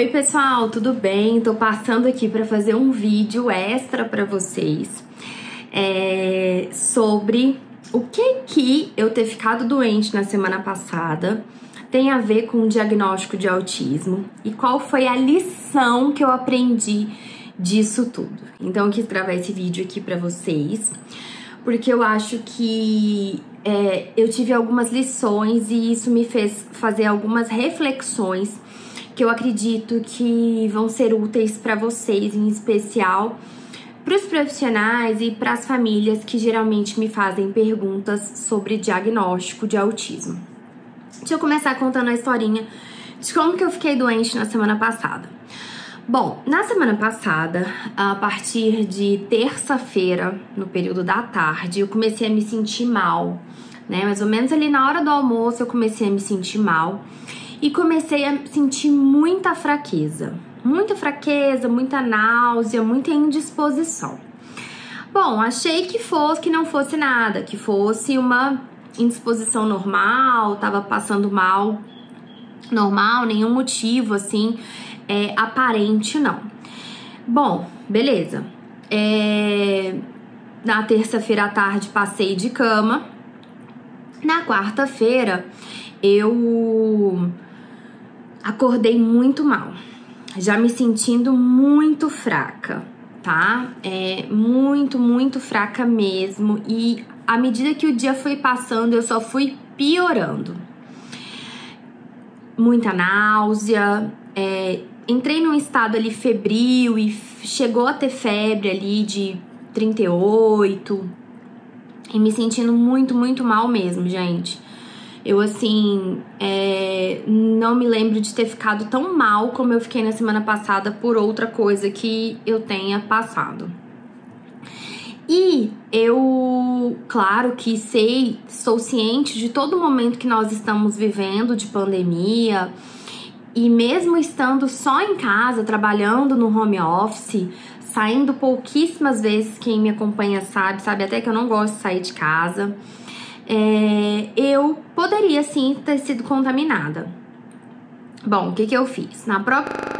Oi, pessoal, tudo bem? Tô passando aqui para fazer um vídeo extra para vocês é, sobre o que que eu ter ficado doente na semana passada tem a ver com o diagnóstico de autismo e qual foi a lição que eu aprendi disso tudo. Então, eu quis gravar esse vídeo aqui para vocês porque eu acho que é, eu tive algumas lições e isso me fez fazer algumas reflexões que eu acredito que vão ser úteis para vocês, em especial para os profissionais e para as famílias que geralmente me fazem perguntas sobre diagnóstico de autismo. Deixa eu começar contando a historinha de como que eu fiquei doente na semana passada. Bom, na semana passada, a partir de terça-feira, no período da tarde, eu comecei a me sentir mal, né? Mais ou menos ali na hora do almoço eu comecei a me sentir mal e comecei a sentir muita fraqueza. Muita fraqueza, muita náusea, muita indisposição. Bom, achei que fosse que não fosse nada, que fosse uma indisposição normal, tava passando mal normal, nenhum motivo assim é, aparente não. Bom, beleza. É, na terça-feira à tarde passei de cama. Na quarta-feira eu acordei muito mal, já me sentindo muito fraca, tá? É muito, muito fraca mesmo. E à medida que o dia foi passando, eu só fui piorando. Muita náusea, é, entrei num estado ali febril e chegou a ter febre ali de 38 e me sentindo muito, muito mal mesmo, gente. Eu, assim, é, não me lembro de ter ficado tão mal como eu fiquei na semana passada por outra coisa que eu tenha passado. E eu, claro que sei, sou ciente de todo o momento que nós estamos vivendo de pandemia. E mesmo estando só em casa, trabalhando no home office, saindo pouquíssimas vezes, quem me acompanha sabe, sabe até que eu não gosto de sair de casa é, eu poderia sim ter sido contaminada. Bom, o que, que eu fiz? Na própria